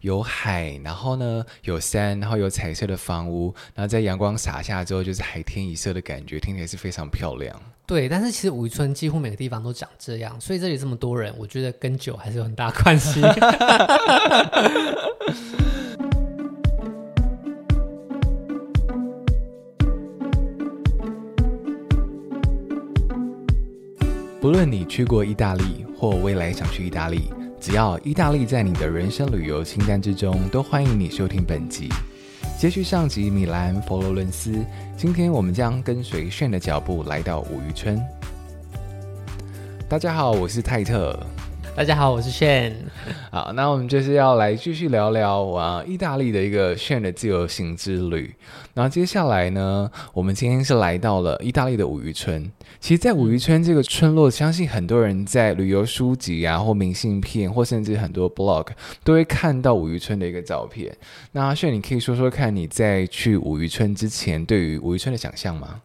有海，然后呢有山，然后有彩色的房屋，然后在阳光洒下之后，就是海天一色的感觉，听起来是非常漂亮。对，但是其实武渔村几乎每个地方都长这样，所以这里这么多人，我觉得跟酒还是有很大关系。不论你去过意大利，或未来想去意大利，只要意大利在你的人生旅游清单之中，都欢迎你收听本集。接续上集米兰、佛罗伦斯，今天我们将跟随炫的脚步来到五渔村。大家好，我是泰特。大家好，我是 Shane。好，那我们就是要来继续聊聊啊，意大利的一个 Shane 的自由行之旅。然后接下来呢，我们今天是来到了意大利的五渔村。其实，在五渔村这个村落，相信很多人在旅游书籍啊，或明信片，或甚至很多 blog 都会看到五渔村的一个照片。那 Shane，你可以说说看，你在去五渔村之前，对于五渔村的想象吗？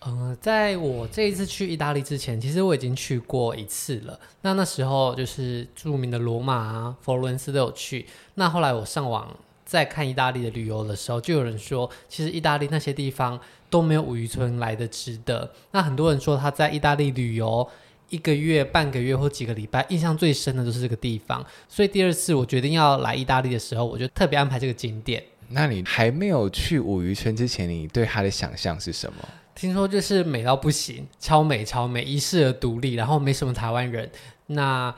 呃，在我这一次去意大利之前，其实我已经去过一次了。那那时候就是著名的罗马啊、佛罗伦斯都有去。那后来我上网在看意大利的旅游的时候，就有人说，其实意大利那些地方都没有武渔村来得值得。那很多人说他在意大利旅游一个月、半个月或几个礼拜，印象最深的都是这个地方。所以第二次我决定要来意大利的时候，我就特别安排这个景点。那你还没有去武渔村之前，你对他的想象是什么？听说就是美到不行，超美超美，遗世而独立，然后没什么台湾人。那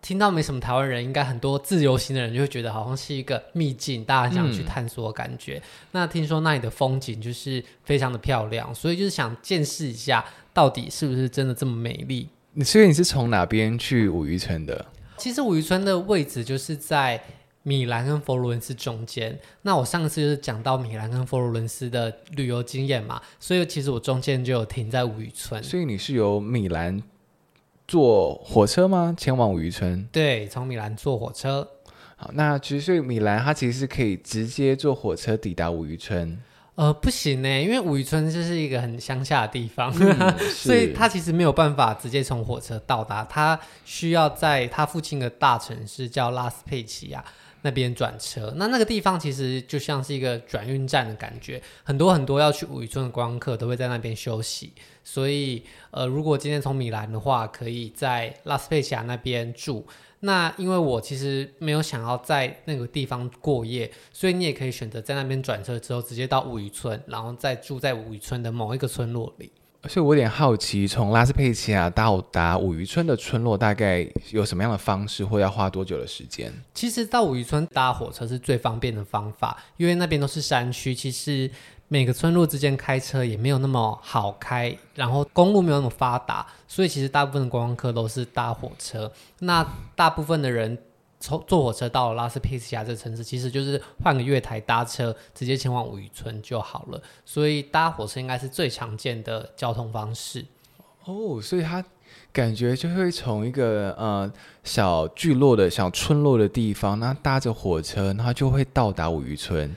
听到没什么台湾人，应该很多自由行的人就会觉得好像是一个秘境，大家想去探索的感觉。嗯、那听说那里的风景就是非常的漂亮，所以就是想见识一下，到底是不是真的这么美丽。所以你是从哪边去武渔村的？其实武渔村的位置就是在。米兰跟佛罗伦斯中间，那我上次就是讲到米兰跟佛罗伦斯的旅游经验嘛，所以其实我中间就有停在五渔村。所以你是由米兰坐火车吗？前往五渔村？对，从米兰坐火车。好，那其实所以米兰它其实是可以直接坐火车抵达五渔村。呃，不行呢，因为五渔村就是一个很乡下的地方，嗯、所以它其实没有办法直接从火车到达，它需要在它附近的大城市叫拉斯佩齐亚。那边转车，那那个地方其实就像是一个转运站的感觉，很多很多要去五渔村的观光客都会在那边休息。所以，呃，如果今天从米兰的话，可以在拉斯佩齐亚那边住。那因为我其实没有想要在那个地方过夜，所以你也可以选择在那边转车之后直接到五渔村，然后再住在五渔村的某一个村落里。所以我有点好奇，从拉斯佩齐亚到达五渔村的村落，大概有什么样的方式，或要花多久的时间？其实到五渔村搭火车是最方便的方法，因为那边都是山区，其实每个村落之间开车也没有那么好开，然后公路没有那么发达，所以其实大部分的观光客都是搭火车。那大部分的人。坐坐火车到拉斯佩齐亚这个城市，其实就是换个月台搭车，直接前往武渔村就好了。所以搭火车应该是最常见的交通方式。哦，所以他感觉就会从一个呃小聚落的小村落的地方，那搭着火车，然后就会到达武渔村。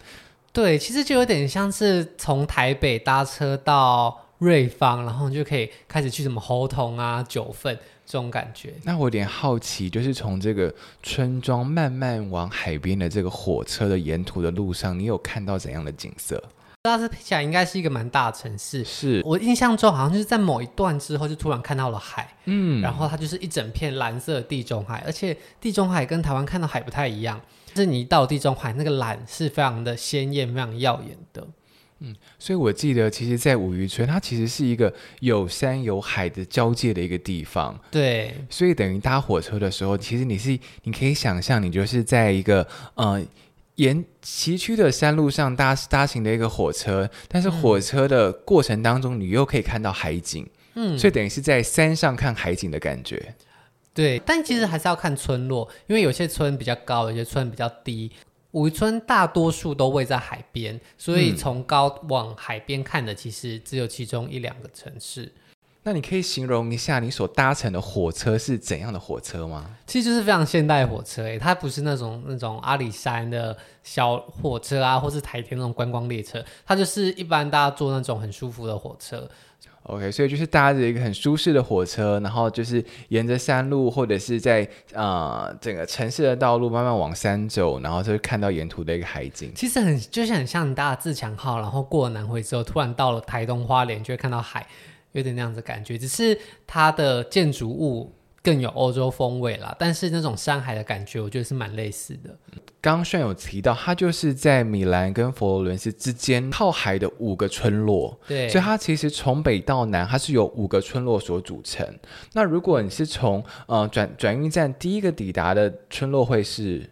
对，其实就有点像是从台北搭车到瑞芳，然后你就可以开始去什么猴硐啊、九份。这种感觉，那我有点好奇，就是从这个村庄慢慢往海边的这个火车的沿途的路上，你有看到怎样的景色？拉斯佩齐亚应该是一个蛮大的城市，是。我印象中好像就是在某一段之后就突然看到了海，嗯，然后它就是一整片蓝色的地中海，而且地中海跟台湾看到海不太一样，就是你一到地中海那个蓝是非常的鲜艳、非常耀眼的。嗯，所以我记得，其实，在五渔村，它其实是一个有山有海的交界的一个地方。对，所以等于搭火车的时候，其实你是你可以想象，你就是在一个呃沿崎岖的山路上搭搭行的一个火车，但是火车的过程当中，你又可以看到海景。嗯，所以等于是在山上看海景的感觉。对，但其实还是要看村落，因为有些村比较高，有些村比较低。武渔村大多数都位在海边，所以从高往海边看的，其实只有其中一两个城市。嗯。那你可以形容一下你所搭乘的火车是怎样的火车吗？其实就是非常现代火车，诶，它不是那种那种阿里山的小火车啊，或是台铁那种观光列车，它就是一般大家坐那种很舒服的火车。OK，所以就是搭着一个很舒适的火车，然后就是沿着山路或者是在呃整个城市的道路慢慢往山走，然后就看到沿途的一个海景。其实很就是很像你搭自强号，然后过了南回之后，突然到了台东花莲，就会看到海，有点那样子感觉。只是它的建筑物。更有欧洲风味啦，但是那种山海的感觉，我觉得是蛮类似的。刚刚炫有提到，它就是在米兰跟佛罗伦斯之间靠海的五个村落，对，所以它其实从北到南，它是由五个村落所组成。那如果你是从呃转转运站第一个抵达的村落，会是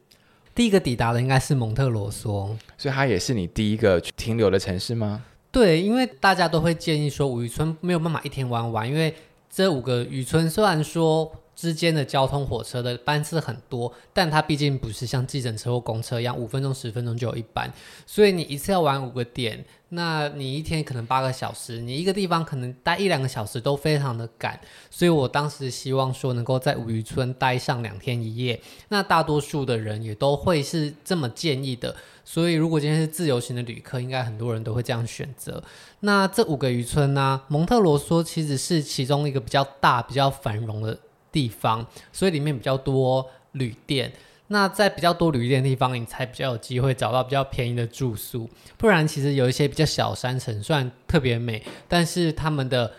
第一个抵达的应该是蒙特罗梭，所以它也是你第一个停留的城市吗？对，因为大家都会建议说五渔村没有办法一天玩完，因为。这五个渔村虽然说之间的交通火车的班次很多，但它毕竟不是像计程车或公车一样五分钟十分钟就有一班，所以你一次要玩五个点，那你一天可能八个小时，你一个地方可能待一两个小时都非常的赶，所以我当时希望说能够在五渔村待上两天一夜，那大多数的人也都会是这么建议的。所以，如果今天是自由行的旅客，应该很多人都会这样选择。那这五个渔村呢、蒙特罗索其实是其中一个比较大、比较繁荣的地方，所以里面比较多旅店。那在比较多旅店的地方，你才比较有机会找到比较便宜的住宿。不然，其实有一些比较小山城，虽然特别美，但是他们的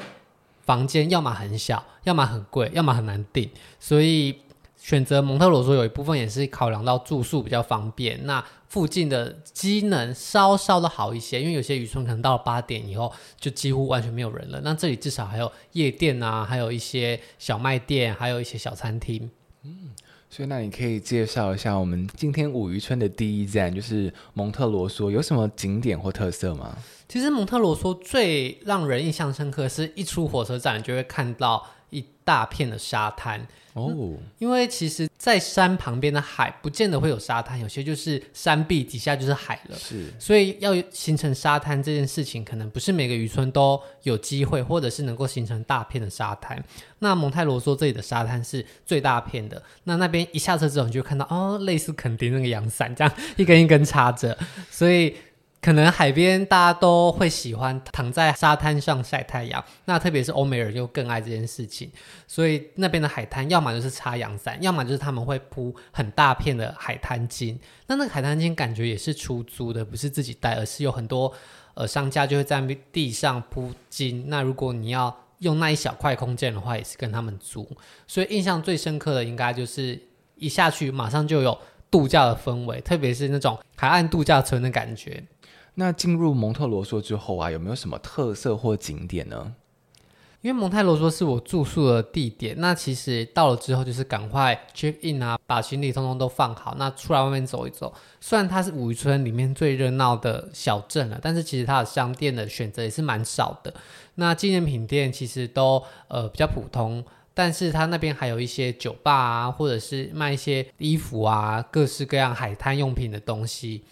房间要么很小，要么很贵，要么很难订。所以。选择蒙特罗说有一部分也是考量到住宿比较方便，那附近的机能稍稍的好一些，因为有些渔村可能到了八点以后就几乎完全没有人了，那这里至少还有夜店啊，还有一些小卖店，还有一些小餐厅。嗯，所以那你可以介绍一下我们今天五渔村的第一站就是蒙特罗梭有什么景点或特色吗？其实蒙特罗梭最让人印象深刻是一出火车站就会看到一大片的沙滩。哦、嗯，因为其实，在山旁边的海不见得会有沙滩，有些就是山壁底下就是海了。是，所以要形成沙滩这件事情，可能不是每个渔村都有机会，或者是能够形成大片的沙滩。那蒙泰罗说这里的沙滩是最大片的。那那边一下车之后，你就看到哦，类似垦丁那个阳伞，这样一根一根插着，所以。可能海边大家都会喜欢躺在沙滩上晒太阳，那特别是欧美人就更爱这件事情，所以那边的海滩要么就是插阳伞，要么就是他们会铺很大片的海滩巾。那那个海滩巾感觉也是出租的，不是自己带，而是有很多呃商家就会在地上铺巾。那如果你要用那一小块空间的话，也是跟他们租。所以印象最深刻的应该就是一下去马上就有度假的氛围，特别是那种海岸度假村的感觉。那进入蒙特罗索之后啊，有没有什么特色或景点呢？因为蒙特罗索是我住宿的地点，那其实到了之后就是赶快 check in 啊，把行李通通都放好，那出来外面走一走。虽然它是五渔村里面最热闹的小镇了，但是其实它的商店的选择也是蛮少的。那纪念品店其实都呃比较普通，但是它那边还有一些酒吧啊，或者是卖一些衣服啊，各式各样海滩用品的东西。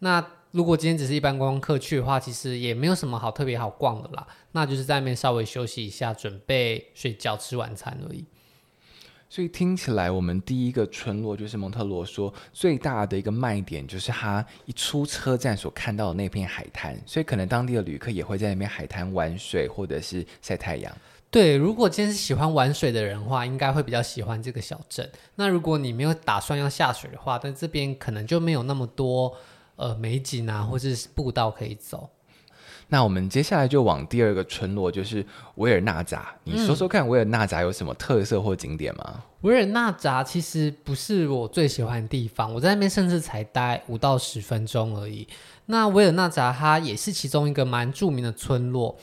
那如果今天只是一般观光客去的话，其实也没有什么好特别好逛的啦。那就是在那边稍微休息一下，准备睡觉、吃晚餐而已。所以听起来，我们第一个村落就是蒙特罗说，最大的一个卖点就是它一出车站所看到的那片海滩。所以可能当地的旅客也会在那边海滩玩水或者是晒太阳。对，如果今天是喜欢玩水的人的话，应该会比较喜欢这个小镇。那如果你没有打算要下水的话，但这边可能就没有那么多。呃，美景啊，或是步道可以走。那我们接下来就往第二个村落，就是维尔纳扎。你说说看，维尔纳扎有什么特色或景点吗？维尔纳扎其实不是我最喜欢的地方，我在那边甚至才待五到十分钟而已。那维尔纳扎它也是其中一个蛮著名的村落，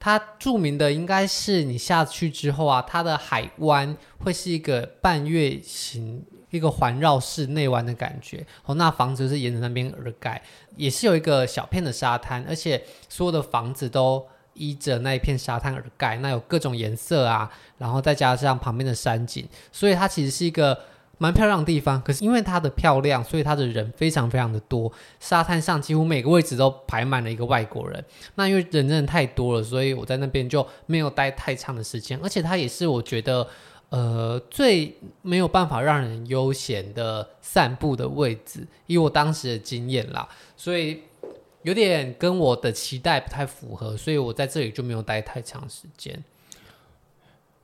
它著名的应该是你下去之后啊，它的海湾会是一个半月形。一个环绕式内湾的感觉哦，那房子是沿着那边而盖，也是有一个小片的沙滩，而且所有的房子都依着那一片沙滩而盖，那有各种颜色啊，然后再加上旁边的山景，所以它其实是一个蛮漂亮的地方。可是因为它的漂亮，所以它的人非常非常的多。沙滩上几乎每个位置都排满了一个外国人。那因为人真的太多了，所以我在那边就没有待太长的时间。而且它也是我觉得，呃，最没有办法让人悠闲的散步的位置，以我当时的经验啦，所以。有点跟我的期待不太符合，所以我在这里就没有待太长时间。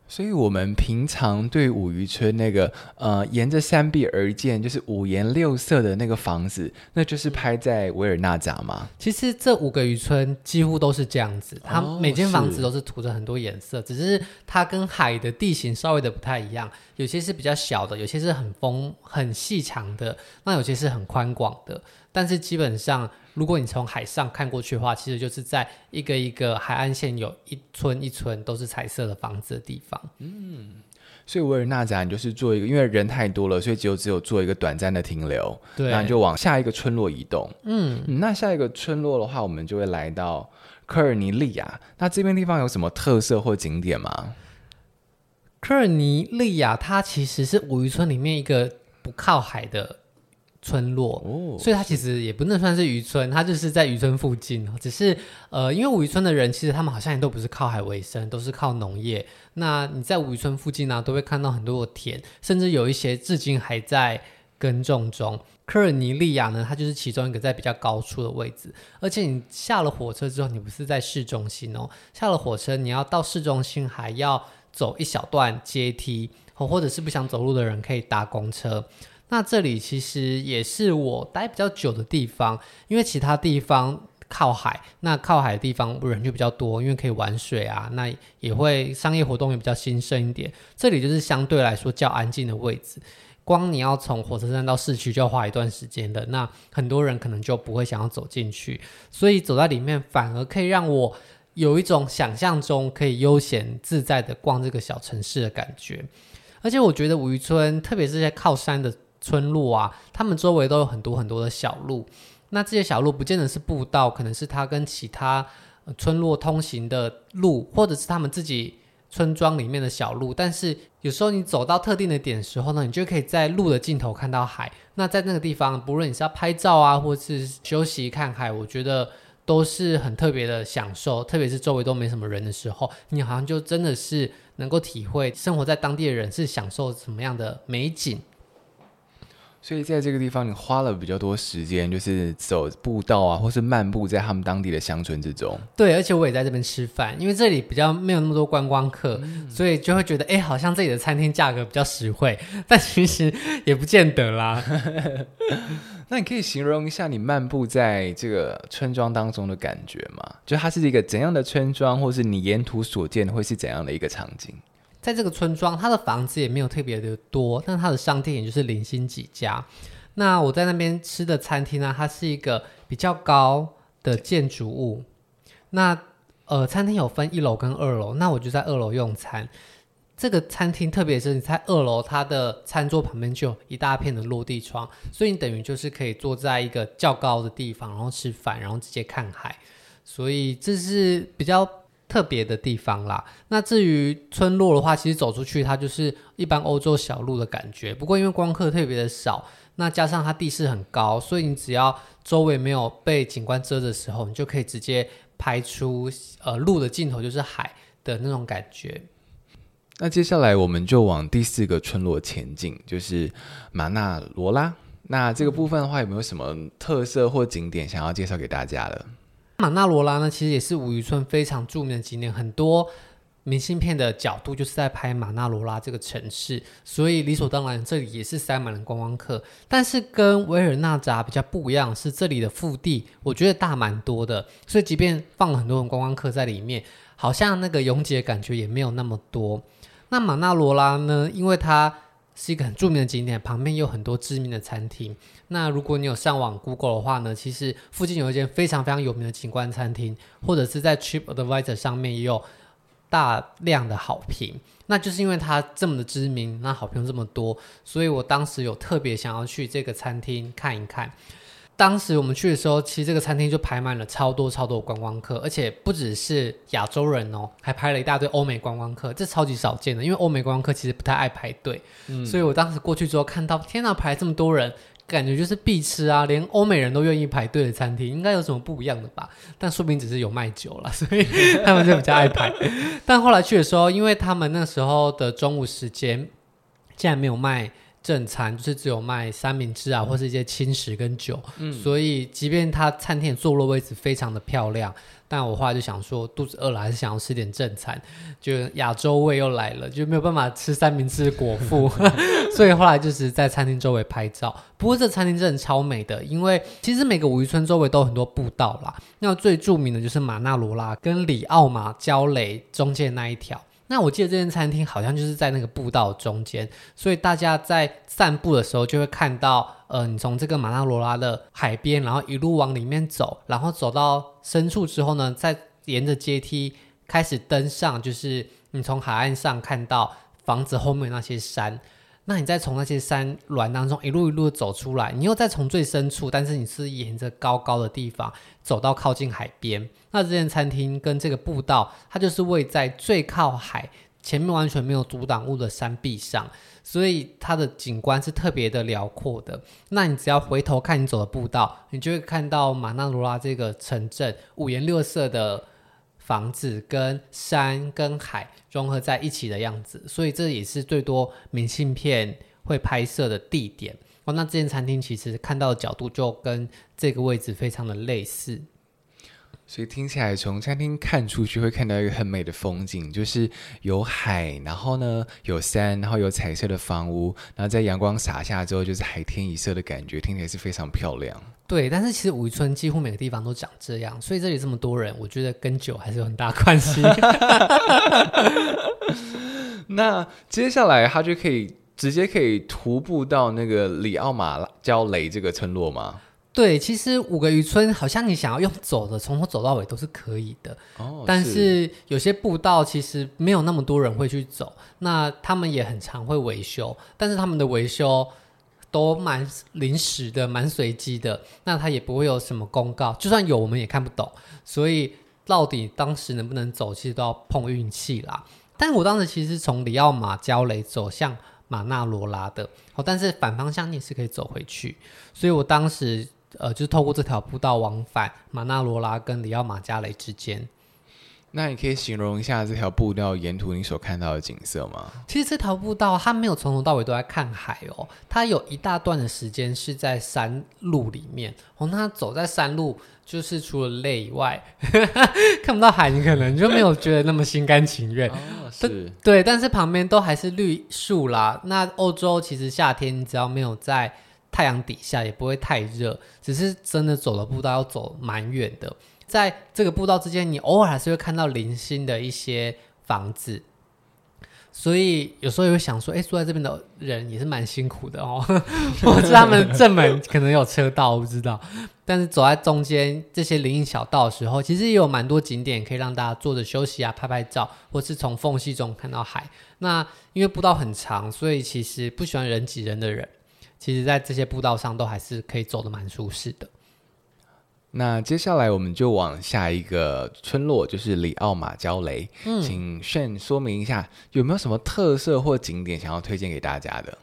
所以，我们平常对五渔村那个呃，沿着山壁而建，就是五颜六色的那个房子，那就是拍在维尔纳扎吗？其实这五个渔村几乎都是这样子，它每间房子都是涂着很多颜色，哦，只是它跟海的地形稍微的不太一样，有些是比较小的，有些是很丰很细长的，那有些是很宽广的，但是基本上。如果你从海上看过去的话，其实就是在一个一个海岸线，有一村一村都是彩色的房子的地方。嗯，所以维尔纳扎你就是做一个，因为人太多了，所以只有只有做一个短暂的停留，对，然后你就往下一个村落移动。嗯，嗯，那下一个村落的话，我们就会来到科尔尼利亚。那这边地方有什么特色或景点吗？科尔尼利亚它其实是五渔村里面一个不靠海的。村落，哦，所以它其实也不能算是渔村，它就是在渔村附近。只是，呃，因为五渔村的人其实他们好像也都不是靠海为生，都是靠农业。那你在五渔村附近呢，啊，都会看到很多的田，甚至有一些至今还在耕种中。科尔尼利亚呢，它就是其中一个在比较高处的位置。而且你下了火车之后，你不是在市中心哦，下了火车你要到市中心还要走一小段阶梯，或者是不想走路的人可以搭公车。那这里其实也是我待比较久的地方，因为其他地方靠海，那靠海的地方人就比较多，因为可以玩水啊，那也会商业活动也比较兴盛一点。这里就是相对来说较安静的位置，光你要从火车站到市区就要花一段时间的，那很多人可能就不会想要走进去，所以走在里面反而可以让我有一种想象中可以悠闲自在的逛这个小城市的感觉。而且我觉得五渔村，特别是在靠山的。村落啊，他们周围都有很多很多的小路。那这些小路不见得是步道，可能是它跟其他村落通行的路，或者是他们自己村庄里面的小路。但是有时候你走到特定的点时候呢，你就可以在路的尽头看到海。那在那个地方，不论你是要拍照啊，或是休息看海，我觉得都是很特别的享受。特别是周围都没什么人的时候，你好像就真的是能够体会生活在当地的人是享受什么样的美景。所以在这个地方，你花了比较多时间，就是走步道啊，或是漫步在他们当地的乡村之中。对，而且我也在这边吃饭，因为这里比较没有那么多观光客，嗯、所以就会觉得，哎，好像这里的餐厅价格比较实惠，但其实也不见得啦。那你可以形容一下你漫步在这个村庄当中的感觉吗？就它是一个怎样的村庄，或是你沿途所见会是怎样的一个场景？在这个村庄，它的房子也没有特别的多，但它的商店也就是零星几家。那我在那边吃的餐厅呢，它是一个比较高的建筑物。那呃，餐厅有分一楼跟二楼，那我就在二楼用餐。这个餐厅特别是你在二楼，它的餐桌旁边就有一大片的落地窗，所以你等于就是可以坐在一个较高的地方，然后吃饭，然后直接看海。所以这是比较。特别的地方啦。那至于村落的话，其实走出去它就是一般欧洲小路的感觉。不过因为光客特别的少，那加上它地势很高，所以你只要周围没有被景观遮的时候，你就可以直接拍出呃路的尽头就是海的那种感觉。那接下来我们就往第四个村落前进，就是马纳罗拉。那这个部分的话，有没有什么特色或景点想要介绍给大家的？马纳罗拉呢，其实也是五渔村非常著名的景点，很多明信片的角度就是在拍马纳罗拉这个城市，所以理所当然这里也是塞满了观光客。但是跟维尔纳扎比较不一样，是这里的腹地我觉得大蛮多的，所以即便放了很多人观光客在里面，好像那个拥挤的感觉也没有那么多。那马纳罗拉呢，因为它是一个很著名的景点，旁边有很多知名的餐厅。那如果你有上网 Google 的话呢，其实附近有一间非常非常有名的景观餐厅，或者是在 TripAdvisor 上面也有大量的好评。那就是因为它这么的知名，那好评这么多，所以我当时有特别想要去这个餐厅看一看。当时我们去的时候，其实这个餐厅就排满了超多超多观光客，而且不只是亚洲人哦，还排了一大堆欧美观光客，这超级少见的，因为欧美观光客其实不太爱排队。嗯，所以我当时过去之后看到，天哪，排这么多人，感觉就是必吃啊，连欧美人都愿意排队的餐厅，应该有什么不一样的吧？但说不定只是有卖酒了，所以他们就比较爱排。但后来去的时候，因为他们那时候的中午时间竟然没有卖。正餐就是只有卖三明治啊，或是一些轻食跟酒，嗯，所以即便它餐厅坐落位置非常的漂亮，但我后来就想说，肚子饿了还是想要吃点正餐，就亚洲味又来了，就没有办法吃三明治果腹，所以后来就是在餐厅周围拍照。不过这餐厅真的超美的，因为其实每个五渔村周围都有很多步道啦，那最著名的就是马纳罗拉跟里奥马焦雷中间那一条。那我记得这间餐厅好像就是在那个步道中间，所以大家在散步的时候就会看到，呃，你从这个马纳罗拉的海边，然后一路往里面走，然后走到深处之后呢，再沿着阶梯开始登上，就是你从海岸上看到房子后面那些山。那你再从那些山峦当中一路一路走出来，你又再从最深处，但是你是沿着高高的地方走到靠近海边。那这间餐厅跟这个步道，它就是位在最靠海，前面完全没有阻挡物的山壁上，所以它的景观是特别的辽阔的。那你只要回头看你走的步道，你就会看到马纳罗拉这个城镇五颜六色的房子跟山跟海融合在一起的样子，所以这也是最多明信片会拍摄的地点哦。那这间餐厅其实看到的角度就跟这个位置非常的类似。所以听起来，从餐厅看出去会看到一个很美的风景，就是有海，然后呢有山，然后有彩色的房屋，然后在阳光洒下之后，就是海天一色的感觉，听起来是非常漂亮。对，但是其实五渔村几乎每个地方都长这样，所以这里这么多人，我觉得跟酒还是有很大关系。那接下来他就可以直接可以徒步到那个里奥马焦雷这个村落吗？对，其实五个渔村好像你想要用走的，从头走到尾都是可以的。哦，但是有些步道其实没有那么多人会去走，那他们也很常会维修，但是他们的维修都蛮临时的，蛮随机的。那他也不会有什么公告，就算有我们也看不懂。所以到底当时能不能走，其实都要碰运气啦。但我当时其实从里奥马焦雷走向马纳罗拉的，哦，但是反方向你也是可以走回去，所以我当时。呃，就是透过这条步道往返马纳罗拉跟里奥马加雷之间。那你可以形容一下这条步道沿途你所看到的景色吗？其实这条步道它没有从头到尾都在看海哦，它有一大段的时间是在山路里面。哦，那走在山路，就是除了累以外，看不到海，你可能就没有觉得那么心甘情愿。哦，是。对，但是旁边都还是绿树啦。那欧洲其实夏天你只要没有在。太阳底下也不会太热，只是真的走的步道要走蛮远的，在这个步道之间，你偶尔还是会看到零星的一些房子，所以有时候也会想说，哎，住在这边的人也是蛮辛苦的哦。我知道他们正门可能有车道，我不知道，但是走在中间这些林荫小道的时候，其实也有蛮多景点可以让大家坐着休息啊、拍拍照，或是从缝隙中看到海。那因为步道很长，所以其实不喜欢人挤人的人。其实，在这些步道上都还是可以走的蛮舒适的。那接下来我们就往下一个村落，就是里奥马焦雷。嗯，请 Shane 说明一下，有没有什么特色或景点想要推荐给大家的？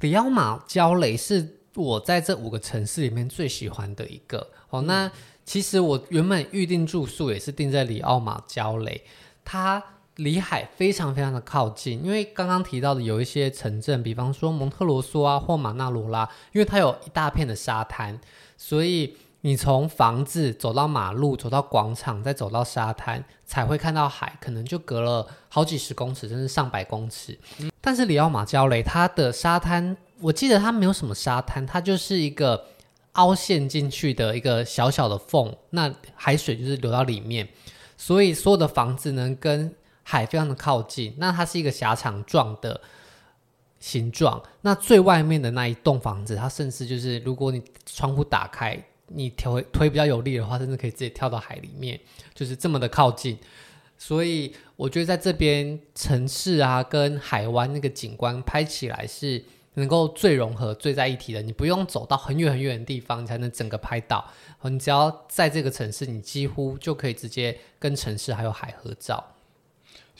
里奥马焦雷是我在这五个城市里面最喜欢的一个。哦，那其实我原本预定住宿也是定在里奥马焦雷，它。离海非常非常的靠近，因为刚刚提到的有一些城镇，比方说蒙特罗索啊或马纳罗拉，因为它有一大片的沙滩，所以你从房子走到马路，走到广场，再走到沙滩，才会看到海，可能就隔了好几十公尺，甚至上百公尺。但是里奥马焦雷它的沙滩，我记得它没有什么沙滩，它就是一个凹陷进去的一个小小的缝，那海水就是流到里面，所以所有的房子呢跟海非常的靠近，那它是一个狭长状的形状。那最外面的那一栋房子，它甚至就是，如果你窗户打开，你推推比较有力的话，甚至可以直接跳到海里面，就是这么的靠近。所以我觉得在这边城市啊，跟海湾那个景观拍起来是能够最融合、最在一体的。你不用走到很远很远的地方，你才能整个拍到。你只要在这个城市，你几乎就可以直接跟城市还有海合照。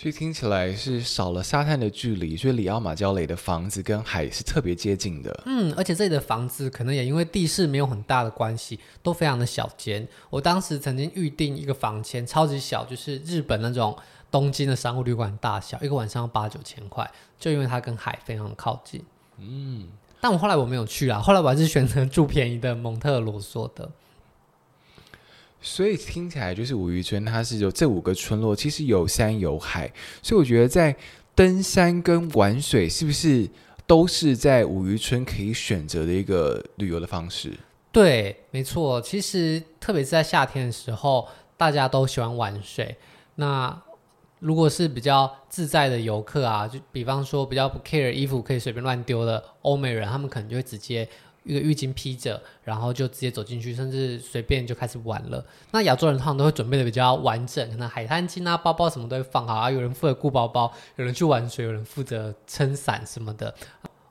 所以听起来是少了沙滩的距离，所以里奥马焦雷的房子跟海是特别接近的。嗯，而且这里的房子可能也因为地势没有很大的关系，都非常的小间。我当时曾经预定一个房间，超级小，就是日本那种东京的商务旅馆大小，一个晚上要八九千块，就因为它跟海非常的靠近。嗯，但我后来我没有去啊，后来我还是选择住便宜的蒙特罗索的。所以听起来就是五渔村，它是有这五个村落，其实有山有海，所以我觉得在登山跟玩水是不是都是在五渔村可以选择的一个旅游的方式？对，没错。其实特别是在夏天的时候，大家都喜欢玩水。那如果是比较自在的游客啊，就比方说比较不 care 衣服可以随便乱丢的欧美人，他们可能就会直接。一个浴巾披着，然后就直接走进去，甚至随便就开始玩了。那亚洲人通常都会准备的比较完整，可能海滩巾啊、包包什么都会放好啊。有人负责顾包包，有人去玩水，有人负责撑伞什么的。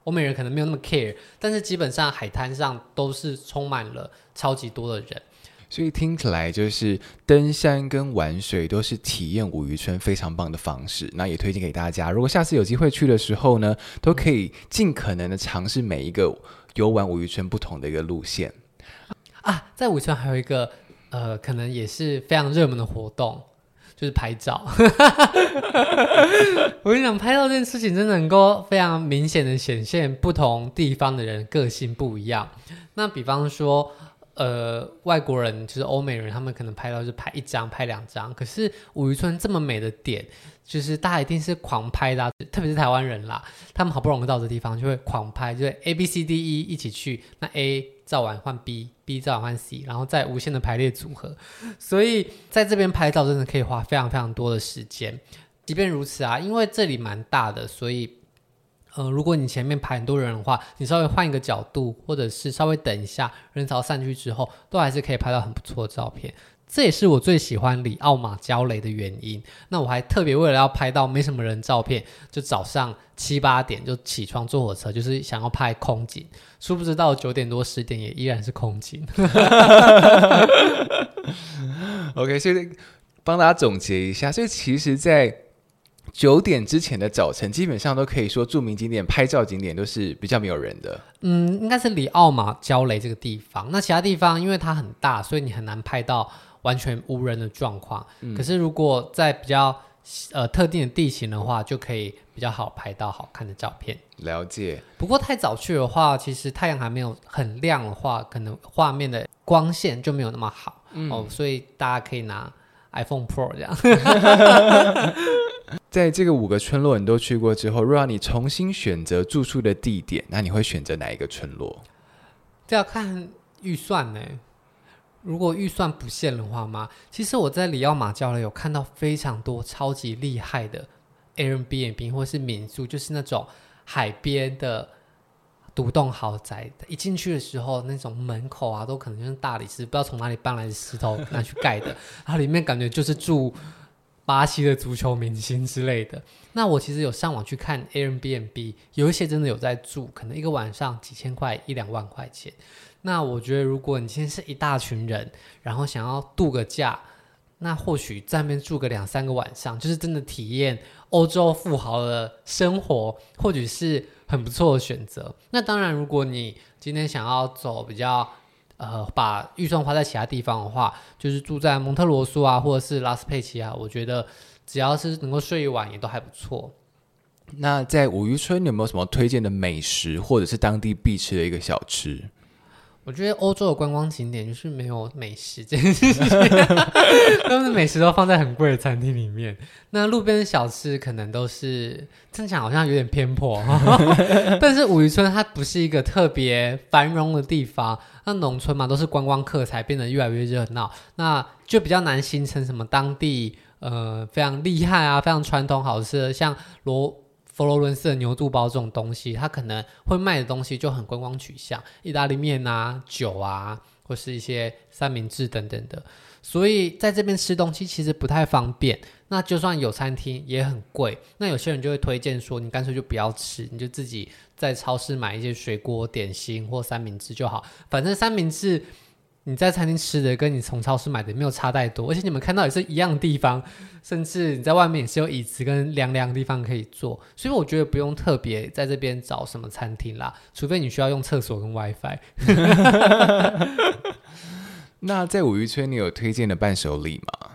欧美人可能没有那么 care，但是基本上海滩上都是充满了超级多的人。所以听起来就是登山跟玩水都是体验五渔村非常棒的方式。那也推荐给大家，如果下次有机会去的时候呢，都可以尽可能的尝试每一个。游玩五渔村不同的一个路线啊，在五渔村还有一个呃，可能也是非常热门的活动，就是拍照。我跟你讲，拍照这件事情真的能够非常明显的显现不同地方的人个性不一样。那比方说，呃，外国人就是欧美人，他们可能拍到是拍一张、拍两张，可是五渔村这么美的点。就是大家一定是狂拍的，特别是台湾人啦，他们好不容易到这地方就会狂拍，就是 A B C D E 一起去，那 A 照完换 B，B 照完换 C，然后再无限的排列组合，所以在这边拍照真的可以花非常非常多的时间。即便如此啊，因为这里蛮大的，所以，呃，如果你前面排很多人的话，你稍微换一个角度，或者是稍微等一下，人潮散去之后，都还是可以拍到很不错的照片。这也是我最喜欢里奥马焦雷的原因。那我还特别为了要拍到没什么人照片，就早上七八点就起床坐火车，就是想要拍空景。殊不知到九点多十点也依然是空景。OK，所以帮大家总结一下，所以其实，在九点之前的早晨，基本上都可以说著名景点、拍照景点都是比较没有人的。嗯，应该是里奥马焦雷这个地方。那其他地方因为它很大，所以你很难拍到。完全无人的状况，嗯、可是如果在比较呃特定的地形的话，就可以比较好拍到好看的照片。了解。不过太早去的话，其实太阳还没有很亮的话，可能画面的光线就没有那么好、嗯、哦，所以大家可以拿 iPhone Pro 这样。在这个五个村落你都去过之后，若让你重新选择住宿的地点，那你会选择哪一个村落？这要看预算呢。如果预算不限的话吗？其实我在里奥马焦雷有看到非常多超级厉害的 Airbnb 或是民宿，就是那种海边的独栋豪宅。一进去的时候，那种门口啊，都可能就是大理石，不知道从哪里搬来的石头拿去盖的。然后里面感觉就是住巴西的足球明星之类的。那我其实有上网去看 Airbnb，有一些真的有在住，可能一个晚上几千块、一两万块钱。那我觉得，如果你今天是一大群人，然后想要度个假，那或许在那边住个两三个晚上，就是真的体验欧洲富豪的生活，或许是很不错的选择。那当然，如果你今天想要走比较，呃，把预算花在其他地方的话，就是住在蒙特罗苏啊，或者是拉斯佩奇啊，我觉得只要是能够睡一晚，也都还不错。那在五渔村有没有什么推荐的美食，或者是当地必吃的一个小吃？我觉得欧洲的观光景点就是没有美食这件事情，他们的美食都放在很贵的餐厅里面。那路边的小吃可能都是，正常好像有点偏颇。但是五渔村它不是一个特别繁荣的地方，那农村嘛都是观光客才变得越来越热闹，那就比较难形成什么当地呃非常厉害啊、非常传统好吃的，像罗。佛罗伦斯的牛肚包这种东西，它可能会卖的东西就很观光取向，意大利面啊、酒啊，或是一些三明治等等的。所以在这边吃东西其实不太方便。那就算有餐厅也很贵。那有些人就会推荐说，你干脆就不要吃，你就自己在超市买一些水果点心或三明治就好。反正三明治你在餐厅吃的跟你从超市买的没有差太多，而且你们看到也是一样的地方，甚至你在外面也是有椅子跟凉凉的地方可以坐。所以我觉得不用特别在这边找什么餐厅啦，除非你需要用厕所跟 WiFi。那在五渔村，你有推荐的伴手礼吗？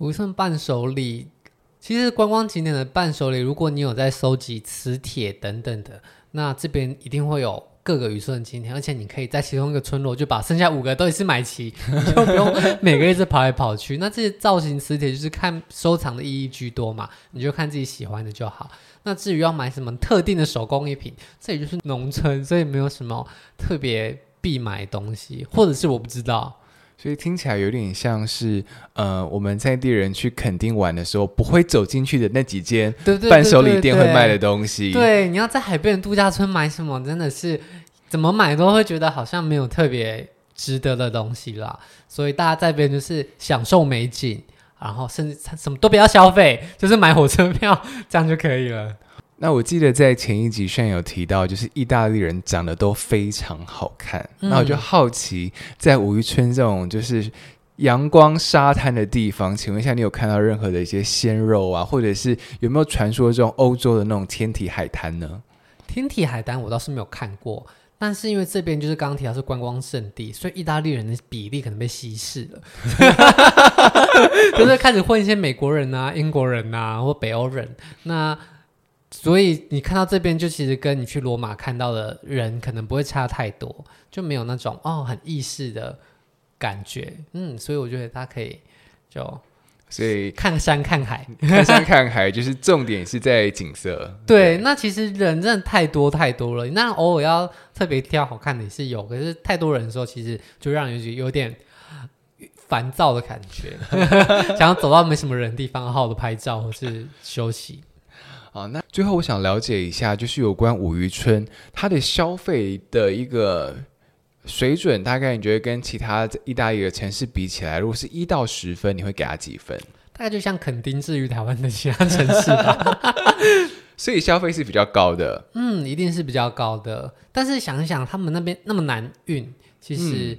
五渔村伴手礼，其实观光景点的伴手礼，如果你有在收集磁铁等等的，那这边一定会有各个渔村的景点，而且你可以在其中一个村落就把剩下五个都一次买齐，就不用每个月是跑来跑去。那这些造型磁铁就是看收藏的意义居多嘛，你就看自己喜欢的就好。那至于要买什么特定的手工艺品，这也就是农村，所以没有什么特别必买的东西，或者是我不知道。所以听起来有点像是，呃，我们在地人去垦丁玩的时候，不会走进去的那几间伴手礼店会卖的东西。对，你要在海边度假村买什么，真的是怎么买都会觉得好像没有特别值得的东西啦。所以大家在这边就是享受美景，然后甚至什么都不要消费，就是买火车票这样就可以了。那我记得在前一集炫有提到，就是意大利人长得都非常好看。嗯、那我就好奇，在五渔村这种就是阳光沙滩的地方，请问一下，你有看到任何的一些鲜肉啊，或者是有没有传说中欧洲的那种天体海滩呢？天体海滩我倒是没有看过，但是因为这边就是刚刚提到是观光胜地，所以意大利人的比例可能被稀释了，就是开始混一些美国人啊、英国人啊或北欧人那。所以你看到这边，就其实跟你去罗马看到的人可能不会差太多，就没有那种哦很意式的感觉。嗯，所以我觉得他可以就所以看山看海，看山看海就是重点是在景色。对，那其实人真的太多太多了，那偶尔要特别挑好看的也是有，可是太多人的时候，其实就让人有点烦躁的感觉，想要走到没什么人的地方，好好的拍照或是休息。啊，那最后我想了解一下，就是有关五渔村它的消费的一个水准，大概你觉得跟其他意大利的城市比起来，如果是一到十分，你会给它几分？大概就像垦丁至于台湾的其他城市吧。所以消费是比较高的。嗯，一定是比较高的。但是想一想，他们那边那么难运，其实、嗯。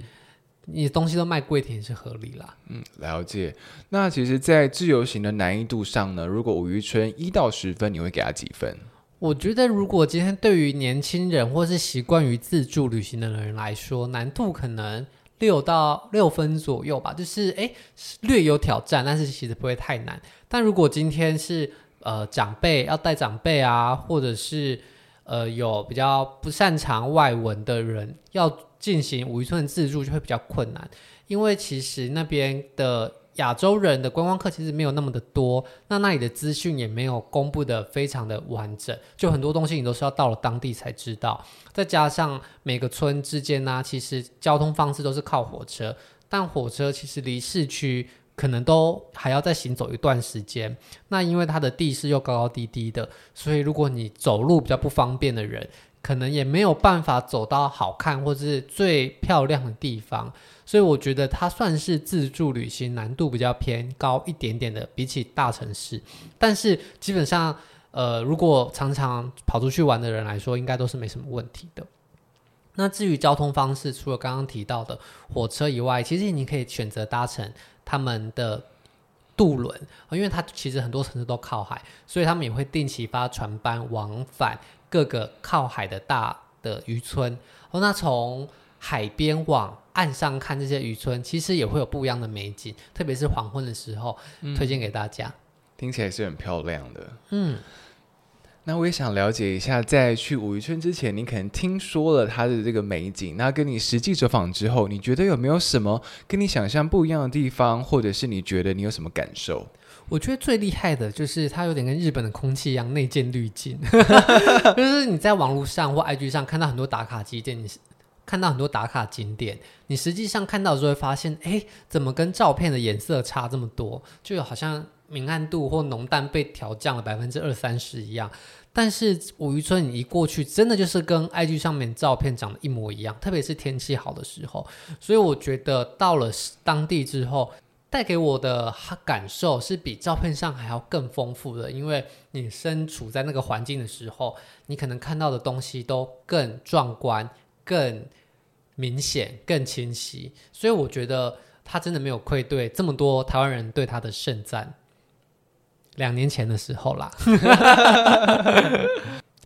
你东西都卖贵点是合理啦。嗯，了解。那其实，在自由行的难易度上呢，如果五渔村一到十分，你会给他几分？我觉得，如果今天对于年轻人或是习惯于自助旅行的人来说，难度可能六到六分左右吧。就是诶，略有挑战，但是其实不会太难。但如果今天是呃长辈要带长辈啊，或者是呃有比较不擅长外文的人要。进行五渔村的自助就会比较困难，因为其实那边的亚洲人的观光客其实没有那么的多，那那里的资讯也没有公布的非常的完整，就很多东西你都是要到了当地才知道。再加上每个村之间呢、其实交通方式都是靠火车，但火车其实离市区可能都还要再行走一段时间。那因为它的地势又高高低低的，所以如果你走路比较不方便的人，可能也没有办法走到好看或者是最漂亮的地方，所以我觉得它算是自助旅行难度比较偏高一点点的，比起大城市。但是基本上，呃，如果常常跑出去玩的人来说，应该都是没什么问题的。那至于交通方式，除了刚刚提到的火车以外，其实你可以选择搭乘他们的渡轮，因为它其实很多城市都靠海，所以他们也会定期发船班往返。各个靠海的大的渔村哦，那从海边往岸上看这些渔村，其实也会有不一样的美景，特别是黄昏的时候，嗯、推荐给大家。听起来是很漂亮的。嗯，那我也想了解一下，在去五渔村之前，你可能听说了它的这个美景，那跟你实际走访之后，你觉得有没有什么跟你想象不一样的地方，或者是你觉得你有什么感受？我觉得最厉害的就是它有点跟日本的空气一样内建滤镜，就是你在网络上或 IG 上看到很多打卡景点，你看到很多打卡景点，你实际上看到的时候会发现，哎，怎么跟照片的颜色差这么多？就好像明暗度或浓淡被调降了百分之二三十一样。但是五渔村你一过去，真的就是跟 IG 上面照片长得一模一样，特别是天气好的时候。所以我觉得到了当地之后。带给我的感受是比照片上还要更丰富的，因为你身处在那个环境的时候，你可能看到的东西都更壮观、更明显、更清晰。所以我觉得他真的没有愧对这么多台湾人对他的盛赞。两年前的时候啦。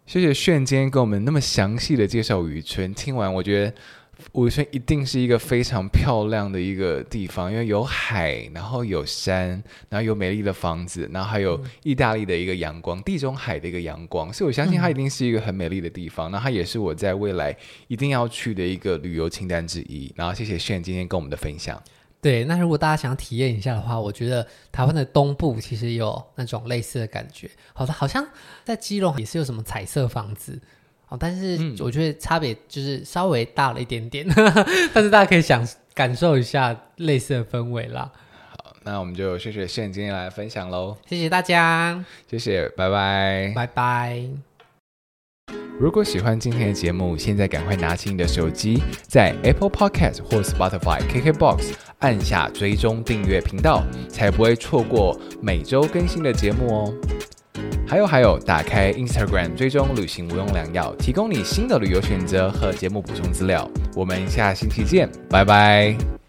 谢谢炫今天给我们那么详细的介绍五渔村，听完我觉得。五渔村一定是一个非常漂亮的一个地方，因为有海，然后有山，然后有美丽的房子，然后还有意大利的一个阳光，地中海的一个阳光，所以我相信它一定是一个很美丽的地方。那它也是我在未来一定要去的一个旅游清单之一。然后谢谢炫今天跟我们的分享。对，那如果大家想体验一下的话，我觉得台湾的东部其实有那种类似的感觉。好的，好像在基隆也是有什么彩色房子。哦，但是我觉得差别就是稍微大了一点点，嗯、但是大家可以想感受一下类似的氛围啦。好，那我们就谢谢现今天来分享喽，谢谢大家，谢谢，拜拜，拜拜。如果喜欢今天的节目，现在赶快拿起你的手机，在 Apple Podcast 或 Spotify、KKBox 按下追踪订阅频道，才不会错过每周更新的节目哦。还有还有，打开 Instagram 追踪旅行无用良药，提供你新的旅游选择和节目补充资料。我们下星期见，拜拜。